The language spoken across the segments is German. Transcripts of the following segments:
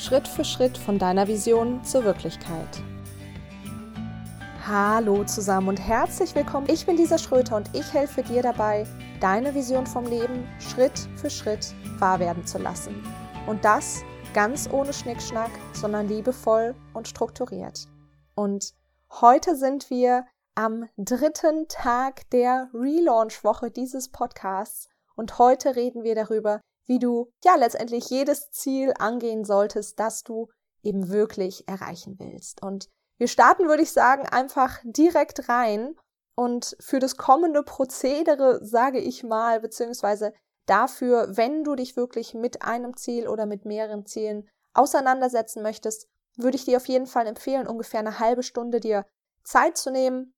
Schritt für Schritt von deiner Vision zur Wirklichkeit. Hallo zusammen und herzlich willkommen. Ich bin Lisa Schröter und ich helfe dir dabei, deine Vision vom Leben Schritt für Schritt wahr werden zu lassen. Und das ganz ohne Schnickschnack, sondern liebevoll und strukturiert. Und heute sind wir am dritten Tag der Relaunch-Woche dieses Podcasts und heute reden wir darüber, wie du ja letztendlich jedes Ziel angehen solltest, das du eben wirklich erreichen willst. Und wir starten, würde ich sagen, einfach direkt rein und für das kommende Prozedere sage ich mal, beziehungsweise dafür, wenn du dich wirklich mit einem Ziel oder mit mehreren Zielen auseinandersetzen möchtest, würde ich dir auf jeden Fall empfehlen, ungefähr eine halbe Stunde dir Zeit zu nehmen,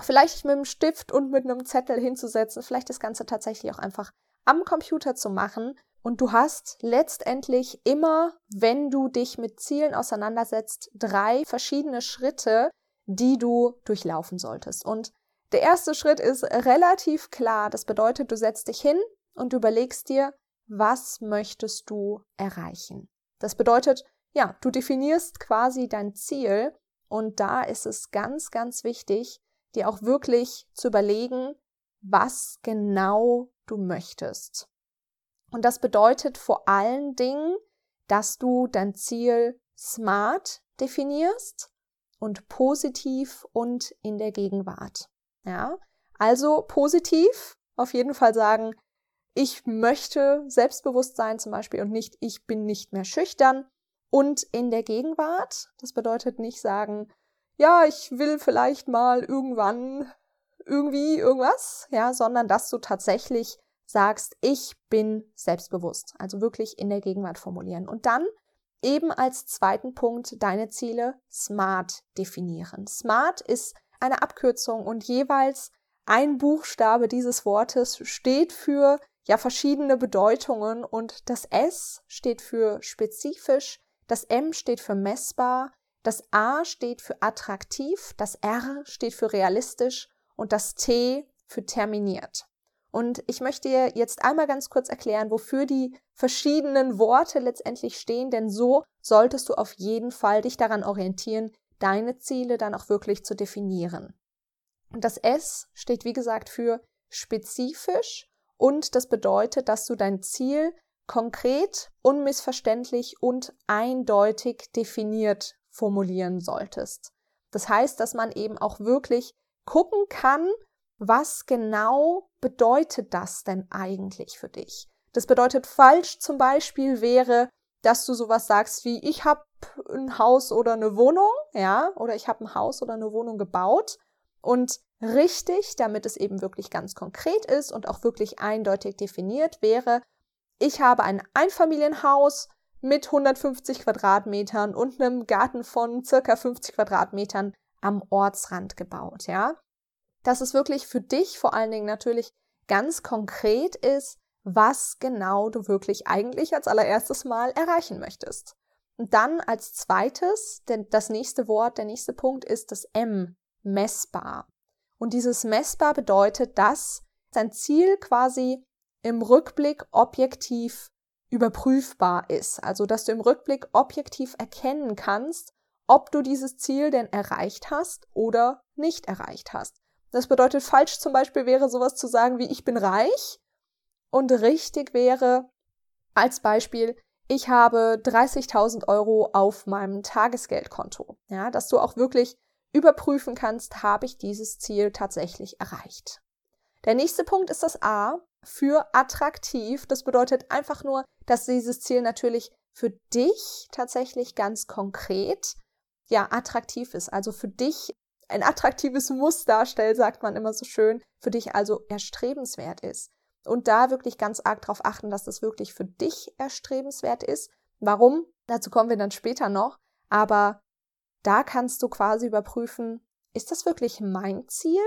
vielleicht mit einem Stift und mit einem Zettel hinzusetzen, vielleicht das Ganze tatsächlich auch einfach am Computer zu machen. Und du hast letztendlich immer, wenn du dich mit Zielen auseinandersetzt, drei verschiedene Schritte, die du durchlaufen solltest. Und der erste Schritt ist relativ klar. Das bedeutet, du setzt dich hin und überlegst dir, was möchtest du erreichen. Das bedeutet, ja, du definierst quasi dein Ziel und da ist es ganz, ganz wichtig, dir auch wirklich zu überlegen, was genau du möchtest. Und das bedeutet vor allen Dingen, dass du dein Ziel smart definierst und positiv und in der Gegenwart. Ja, also positiv auf jeden Fall sagen, ich möchte selbstbewusst sein zum Beispiel und nicht, ich bin nicht mehr schüchtern. Und in der Gegenwart, das bedeutet nicht sagen, ja, ich will vielleicht mal irgendwann irgendwie irgendwas, ja, sondern dass du tatsächlich sagst, ich bin selbstbewusst. Also wirklich in der Gegenwart formulieren. Und dann eben als zweiten Punkt deine Ziele smart definieren. Smart ist eine Abkürzung und jeweils ein Buchstabe dieses Wortes steht für ja verschiedene Bedeutungen und das S steht für spezifisch, das M steht für messbar, das A steht für attraktiv, das R steht für realistisch und das T für terminiert. Und ich möchte jetzt einmal ganz kurz erklären, wofür die verschiedenen Worte letztendlich stehen, denn so solltest du auf jeden Fall dich daran orientieren, deine Ziele dann auch wirklich zu definieren. Das S steht, wie gesagt, für spezifisch und das bedeutet, dass du dein Ziel konkret, unmissverständlich und eindeutig definiert formulieren solltest. Das heißt, dass man eben auch wirklich gucken kann, was genau bedeutet das denn eigentlich für dich? Das bedeutet falsch zum Beispiel wäre, dass du sowas sagst wie ich habe ein Haus oder eine Wohnung, ja, oder ich habe ein Haus oder eine Wohnung gebaut und richtig, damit es eben wirklich ganz konkret ist und auch wirklich eindeutig definiert wäre, ich habe ein Einfamilienhaus mit 150 Quadratmetern und einem Garten von circa 50 Quadratmetern am Ortsrand gebaut, ja dass es wirklich für dich vor allen Dingen natürlich ganz konkret ist, was genau du wirklich eigentlich als allererstes Mal erreichen möchtest. Und dann als zweites, denn das nächste Wort, der nächste Punkt ist das M, messbar. Und dieses messbar bedeutet, dass dein Ziel quasi im Rückblick objektiv überprüfbar ist. Also, dass du im Rückblick objektiv erkennen kannst, ob du dieses Ziel denn erreicht hast oder nicht erreicht hast. Das bedeutet, falsch zum Beispiel wäre sowas zu sagen wie ich bin reich und richtig wäre als Beispiel, ich habe 30.000 Euro auf meinem Tagesgeldkonto. Ja, dass du auch wirklich überprüfen kannst, habe ich dieses Ziel tatsächlich erreicht. Der nächste Punkt ist das A für attraktiv. Das bedeutet einfach nur, dass dieses Ziel natürlich für dich tatsächlich ganz konkret ja attraktiv ist. Also für dich ein attraktives Muss darstellt, sagt man immer so schön, für dich also erstrebenswert ist. Und da wirklich ganz arg darauf achten, dass das wirklich für dich erstrebenswert ist. Warum? Dazu kommen wir dann später noch. Aber da kannst du quasi überprüfen, ist das wirklich mein Ziel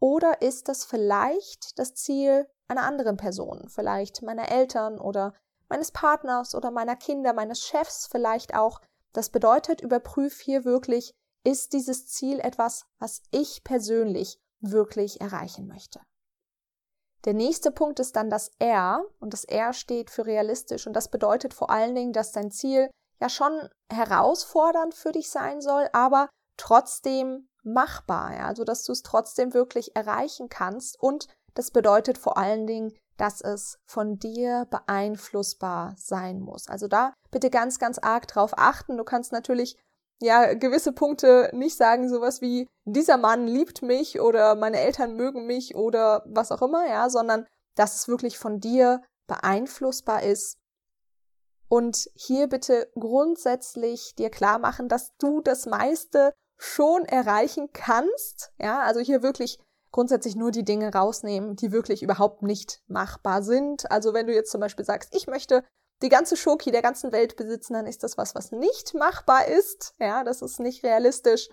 oder ist das vielleicht das Ziel einer anderen Person, vielleicht meiner Eltern oder meines Partners oder meiner Kinder, meines Chefs vielleicht auch. Das bedeutet, überprüf hier wirklich, ist dieses Ziel etwas, was ich persönlich wirklich erreichen möchte. Der nächste Punkt ist dann das R und das R steht für realistisch und das bedeutet vor allen Dingen, dass dein Ziel ja schon herausfordernd für dich sein soll, aber trotzdem machbar, ja, also dass du es trotzdem wirklich erreichen kannst und das bedeutet vor allen Dingen, dass es von dir beeinflussbar sein muss. Also da bitte ganz, ganz arg drauf achten. Du kannst natürlich ja gewisse Punkte nicht sagen, sowas wie dieser Mann liebt mich oder meine Eltern mögen mich oder was auch immer, ja, sondern dass es wirklich von dir beeinflussbar ist. Und hier bitte grundsätzlich dir klar machen, dass du das meiste schon erreichen kannst. Ja, also hier wirklich grundsätzlich nur die Dinge rausnehmen, die wirklich überhaupt nicht machbar sind. Also wenn du jetzt zum Beispiel sagst, ich möchte die ganze Schoki der ganzen Welt besitzen, dann ist das was, was nicht machbar ist. Ja, das ist nicht realistisch.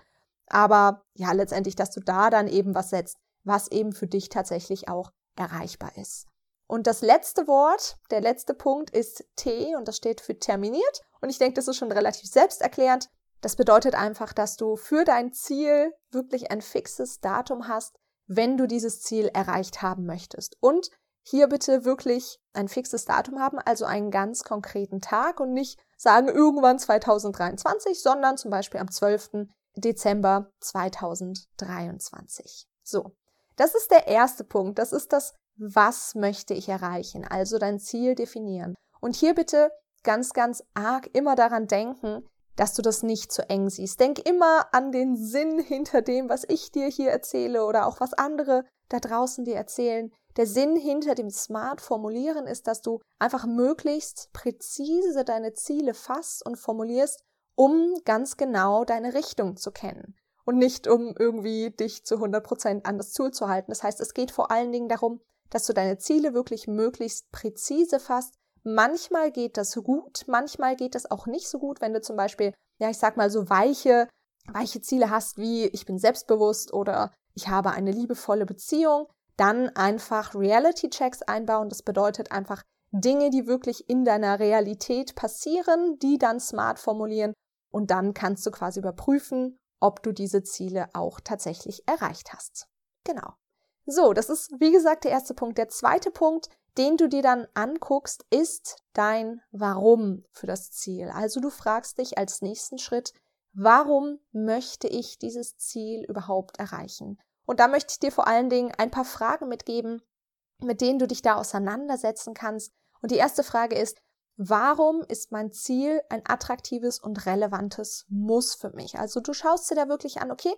Aber ja, letztendlich, dass du da dann eben was setzt, was eben für dich tatsächlich auch erreichbar ist. Und das letzte Wort, der letzte Punkt ist T und das steht für terminiert. Und ich denke, das ist schon relativ selbsterklärend. Das bedeutet einfach, dass du für dein Ziel wirklich ein fixes Datum hast, wenn du dieses Ziel erreicht haben möchtest. Und hier bitte wirklich ein fixes Datum haben, also einen ganz konkreten Tag und nicht sagen irgendwann 2023, sondern zum Beispiel am 12. Dezember 2023. So, das ist der erste Punkt. Das ist das, was möchte ich erreichen? Also dein Ziel definieren. Und hier bitte ganz, ganz arg immer daran denken, dass du das nicht zu eng siehst. Denk immer an den Sinn hinter dem, was ich dir hier erzähle oder auch was andere da draußen dir erzählen. Der Sinn hinter dem Smart Formulieren ist, dass du einfach möglichst präzise deine Ziele fasst und formulierst, um ganz genau deine Richtung zu kennen und nicht um irgendwie dich zu 100 Prozent an das Ziel zu halten. Das heißt, es geht vor allen Dingen darum, dass du deine Ziele wirklich möglichst präzise fasst, Manchmal geht das gut, manchmal geht das auch nicht so gut, wenn du zum Beispiel, ja, ich sag mal, so weiche, weiche Ziele hast wie ich bin selbstbewusst oder ich habe eine liebevolle Beziehung, dann einfach Reality-Checks einbauen. Das bedeutet einfach Dinge, die wirklich in deiner Realität passieren, die dann smart formulieren und dann kannst du quasi überprüfen, ob du diese Ziele auch tatsächlich erreicht hast. Genau. So, das ist wie gesagt der erste Punkt. Der zweite Punkt den du dir dann anguckst, ist dein Warum für das Ziel. Also du fragst dich als nächsten Schritt, warum möchte ich dieses Ziel überhaupt erreichen? Und da möchte ich dir vor allen Dingen ein paar Fragen mitgeben, mit denen du dich da auseinandersetzen kannst. Und die erste Frage ist, warum ist mein Ziel ein attraktives und relevantes Muss für mich? Also du schaust dir da wirklich an, okay,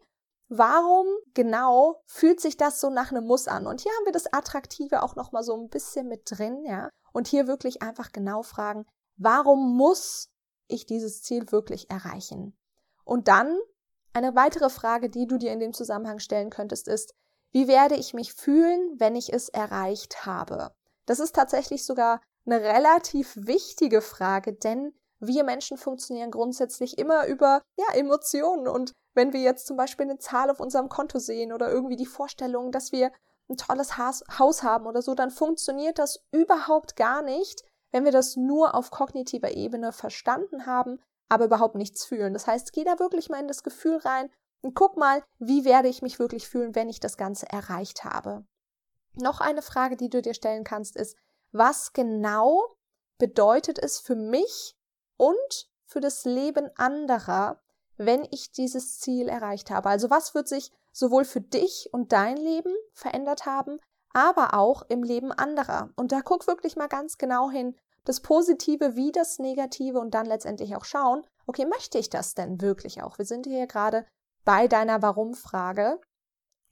warum genau fühlt sich das so nach einem Muss an? Und hier haben wir das Attraktive auch nochmal so ein bisschen mit drin, ja. Und hier wirklich einfach genau fragen, warum muss ich dieses Ziel wirklich erreichen? Und dann eine weitere Frage, die du dir in dem Zusammenhang stellen könntest, ist, wie werde ich mich fühlen, wenn ich es erreicht habe? Das ist tatsächlich sogar eine relativ wichtige Frage, denn wir Menschen funktionieren grundsätzlich immer über ja, Emotionen und wenn wir jetzt zum Beispiel eine Zahl auf unserem Konto sehen oder irgendwie die Vorstellung, dass wir ein tolles Haus haben oder so, dann funktioniert das überhaupt gar nicht, wenn wir das nur auf kognitiver Ebene verstanden haben, aber überhaupt nichts fühlen. Das heißt, geh da wirklich mal in das Gefühl rein und guck mal, wie werde ich mich wirklich fühlen, wenn ich das Ganze erreicht habe. Noch eine Frage, die du dir stellen kannst, ist, was genau bedeutet es für mich und für das Leben anderer, wenn ich dieses Ziel erreicht habe. Also was wird sich sowohl für dich und dein Leben verändert haben, aber auch im Leben anderer. Und da guck wirklich mal ganz genau hin, das Positive wie das Negative und dann letztendlich auch schauen, okay, möchte ich das denn wirklich auch? Wir sind hier gerade bei deiner Warum-Frage.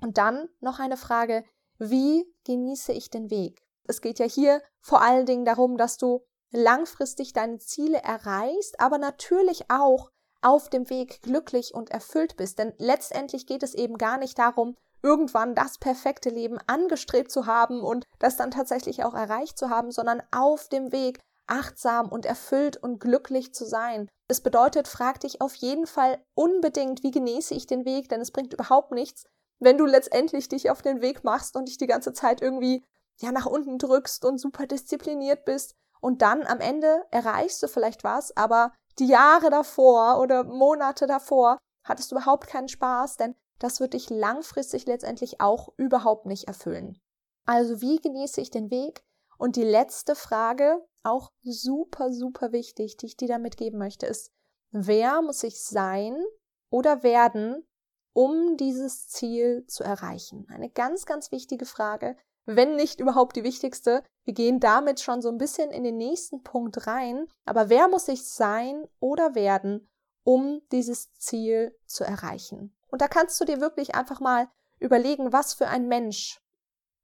Und dann noch eine Frage, wie genieße ich den Weg? Es geht ja hier vor allen Dingen darum, dass du langfristig deine Ziele erreichst, aber natürlich auch auf dem Weg glücklich und erfüllt bist. Denn letztendlich geht es eben gar nicht darum, irgendwann das perfekte Leben angestrebt zu haben und das dann tatsächlich auch erreicht zu haben, sondern auf dem Weg achtsam und erfüllt und glücklich zu sein. Das bedeutet, frag dich auf jeden Fall unbedingt, wie genieße ich den Weg, denn es bringt überhaupt nichts, wenn du letztendlich dich auf den Weg machst und dich die ganze Zeit irgendwie ja nach unten drückst und super diszipliniert bist und dann am Ende erreichst du vielleicht was, aber die Jahre davor oder Monate davor hattest du überhaupt keinen Spaß, denn das wird dich langfristig letztendlich auch überhaupt nicht erfüllen. Also wie genieße ich den Weg? Und die letzte Frage, auch super, super wichtig, die ich dir damit geben möchte, ist, wer muss ich sein oder werden, um dieses Ziel zu erreichen? Eine ganz, ganz wichtige Frage, wenn nicht überhaupt die wichtigste. Wir gehen damit schon so ein bisschen in den nächsten Punkt rein. Aber wer muss ich sein oder werden, um dieses Ziel zu erreichen? Und da kannst du dir wirklich einfach mal überlegen, was für ein Mensch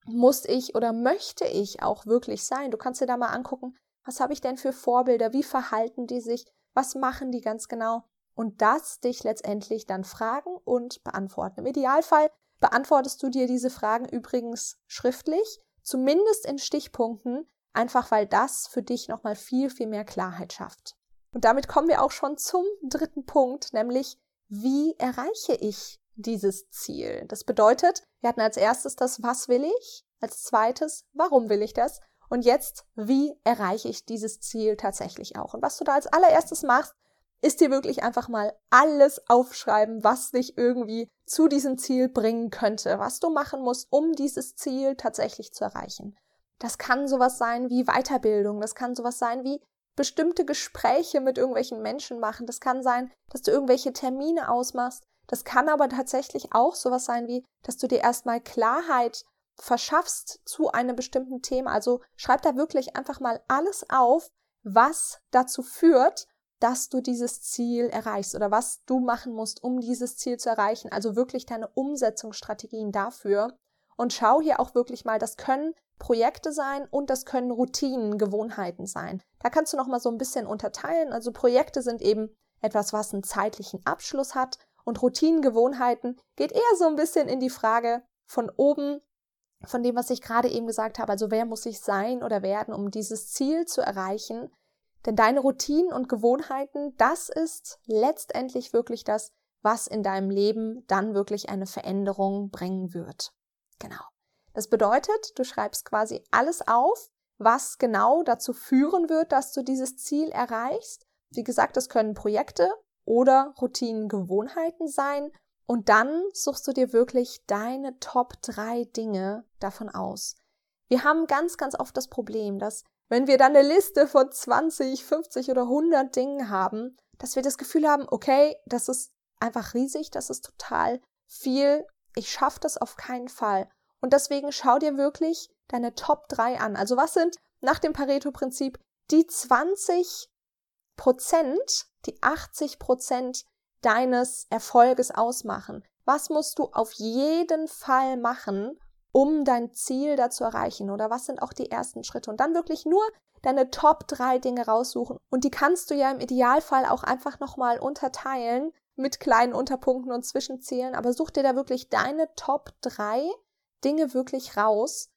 muss ich oder möchte ich auch wirklich sein? Du kannst dir da mal angucken, was habe ich denn für Vorbilder? Wie verhalten die sich? Was machen die ganz genau? Und das dich letztendlich dann fragen und beantworten. Im Idealfall beantwortest du dir diese Fragen übrigens schriftlich, zumindest in Stichpunkten, einfach weil das für dich nochmal viel, viel mehr Klarheit schafft. Und damit kommen wir auch schon zum dritten Punkt, nämlich wie erreiche ich dieses Ziel? Das bedeutet, wir hatten als erstes das Was will ich, als zweites Warum will ich das und jetzt wie erreiche ich dieses Ziel tatsächlich auch? Und was du da als allererstes machst, ist dir wirklich einfach mal alles aufschreiben, was dich irgendwie zu diesem Ziel bringen könnte, was du machen musst, um dieses Ziel tatsächlich zu erreichen. Das kann sowas sein wie Weiterbildung, das kann sowas sein wie bestimmte Gespräche mit irgendwelchen Menschen machen, das kann sein, dass du irgendwelche Termine ausmachst, das kann aber tatsächlich auch sowas sein wie, dass du dir erstmal Klarheit verschaffst zu einem bestimmten Thema. Also schreib da wirklich einfach mal alles auf, was dazu führt, dass du dieses Ziel erreichst oder was du machen musst, um dieses Ziel zu erreichen. Also wirklich deine Umsetzungsstrategien dafür. Und schau hier auch wirklich mal, das können Projekte sein und das können Routinen, Gewohnheiten sein. Da kannst du noch mal so ein bisschen unterteilen. Also Projekte sind eben etwas, was einen zeitlichen Abschluss hat und Routinen, Gewohnheiten geht eher so ein bisschen in die Frage von oben von dem, was ich gerade eben gesagt habe. Also wer muss ich sein oder werden, um dieses Ziel zu erreichen? Denn deine Routinen und Gewohnheiten, das ist letztendlich wirklich das, was in deinem Leben dann wirklich eine Veränderung bringen wird. Genau. Das bedeutet, du schreibst quasi alles auf, was genau dazu führen wird, dass du dieses Ziel erreichst. Wie gesagt, das können Projekte oder Routinen, Gewohnheiten sein. Und dann suchst du dir wirklich deine Top drei Dinge davon aus. Wir haben ganz, ganz oft das Problem, dass wenn wir dann eine Liste von 20, 50 oder 100 Dingen haben, dass wir das Gefühl haben, okay, das ist einfach riesig, das ist total viel, ich schaffe das auf keinen Fall. Und deswegen schau dir wirklich deine Top 3 an. Also was sind nach dem Pareto-Prinzip die 20 Prozent, die 80 Prozent deines Erfolges ausmachen? Was musst du auf jeden Fall machen, um dein Ziel da zu erreichen? Oder was sind auch die ersten Schritte? Und dann wirklich nur deine Top drei Dinge raussuchen. Und die kannst du ja im Idealfall auch einfach nochmal unterteilen mit kleinen Unterpunkten und Zwischenzielen. Aber such dir da wirklich deine Top drei Dinge wirklich raus,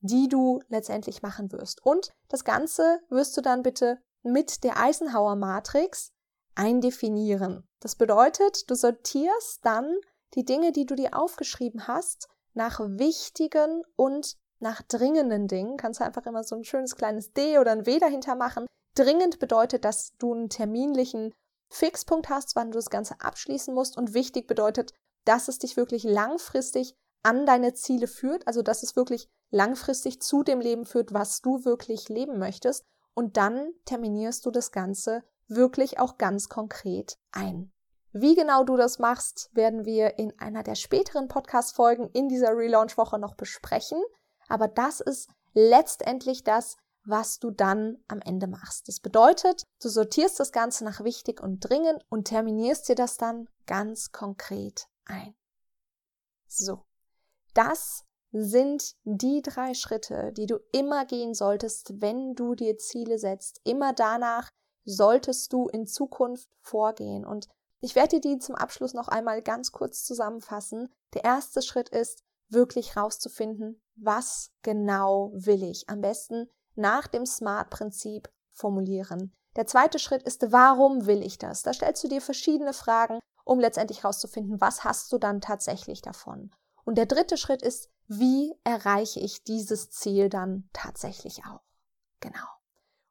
die du letztendlich machen wirst. Und das Ganze wirst du dann bitte mit der Eisenhower Matrix eindefinieren. Das bedeutet, du sortierst dann die Dinge, die du dir aufgeschrieben hast, nach wichtigen und nach dringenden Dingen. Kannst du einfach immer so ein schönes kleines D oder ein W dahinter machen. Dringend bedeutet, dass du einen terminlichen Fixpunkt hast, wann du das Ganze abschließen musst. Und wichtig bedeutet, dass es dich wirklich langfristig an deine Ziele führt, also dass es wirklich langfristig zu dem Leben führt, was du wirklich leben möchtest. Und dann terminierst du das Ganze wirklich auch ganz konkret ein. Wie genau du das machst, werden wir in einer der späteren Podcast-Folgen in dieser Relaunch-Woche noch besprechen. Aber das ist letztendlich das, was du dann am Ende machst. Das bedeutet, du sortierst das Ganze nach wichtig und dringend und terminierst dir das dann ganz konkret ein. So. Das sind die drei Schritte, die du immer gehen solltest, wenn du dir Ziele setzt. Immer danach solltest du in Zukunft vorgehen. Und ich werde dir die zum Abschluss noch einmal ganz kurz zusammenfassen. Der erste Schritt ist, wirklich rauszufinden, was genau will ich. Am besten nach dem SMART-Prinzip formulieren. Der zweite Schritt ist, warum will ich das? Da stellst du dir verschiedene Fragen, um letztendlich rauszufinden, was hast du dann tatsächlich davon. Und der dritte Schritt ist, wie erreiche ich dieses Ziel dann tatsächlich auch? Genau.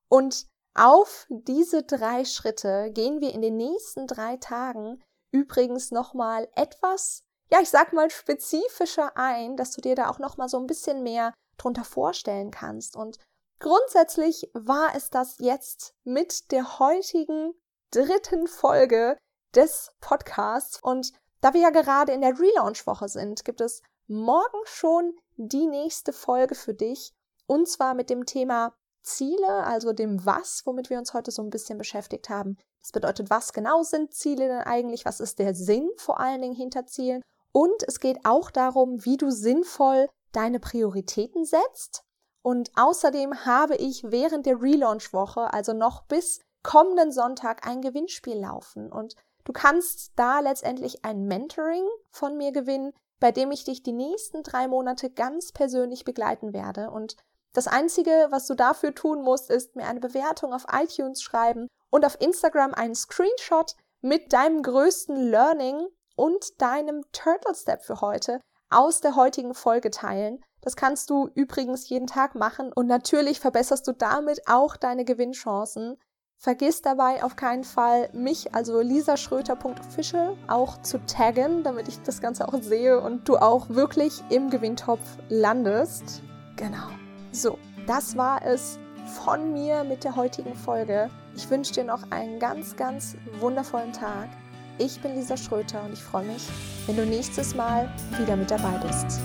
Und auf diese drei Schritte gehen wir in den nächsten drei Tagen übrigens nochmal etwas, ja, ich sag mal spezifischer ein, dass du dir da auch nochmal so ein bisschen mehr drunter vorstellen kannst. Und grundsätzlich war es das jetzt mit der heutigen dritten Folge des Podcasts. Und da wir ja gerade in der Relaunch-Woche sind, gibt es morgen schon die nächste Folge für dich. Und zwar mit dem Thema Ziele, also dem Was, womit wir uns heute so ein bisschen beschäftigt haben. Das bedeutet, was genau sind Ziele denn eigentlich? Was ist der Sinn vor allen Dingen hinter Zielen? Und es geht auch darum, wie du sinnvoll deine Prioritäten setzt. Und außerdem habe ich während der Relaunch-Woche, also noch bis kommenden Sonntag, ein Gewinnspiel laufen. Und du kannst da letztendlich ein Mentoring von mir gewinnen, bei dem ich dich die nächsten drei Monate ganz persönlich begleiten werde. Und das Einzige, was du dafür tun musst, ist mir eine Bewertung auf iTunes schreiben und auf Instagram einen Screenshot mit deinem größten Learning und deinem Turtle Step für heute aus der heutigen Folge teilen. Das kannst du übrigens jeden Tag machen und natürlich verbesserst du damit auch deine Gewinnchancen. Vergiss dabei auf keinen Fall, mich, also lisaschröter.official, auch zu taggen, damit ich das Ganze auch sehe und du auch wirklich im Gewinntopf landest. Genau. So, das war es von mir mit der heutigen Folge. Ich wünsche dir noch einen ganz, ganz wundervollen Tag. Ich bin Lisa Schröter und ich freue mich, wenn du nächstes Mal wieder mit dabei bist.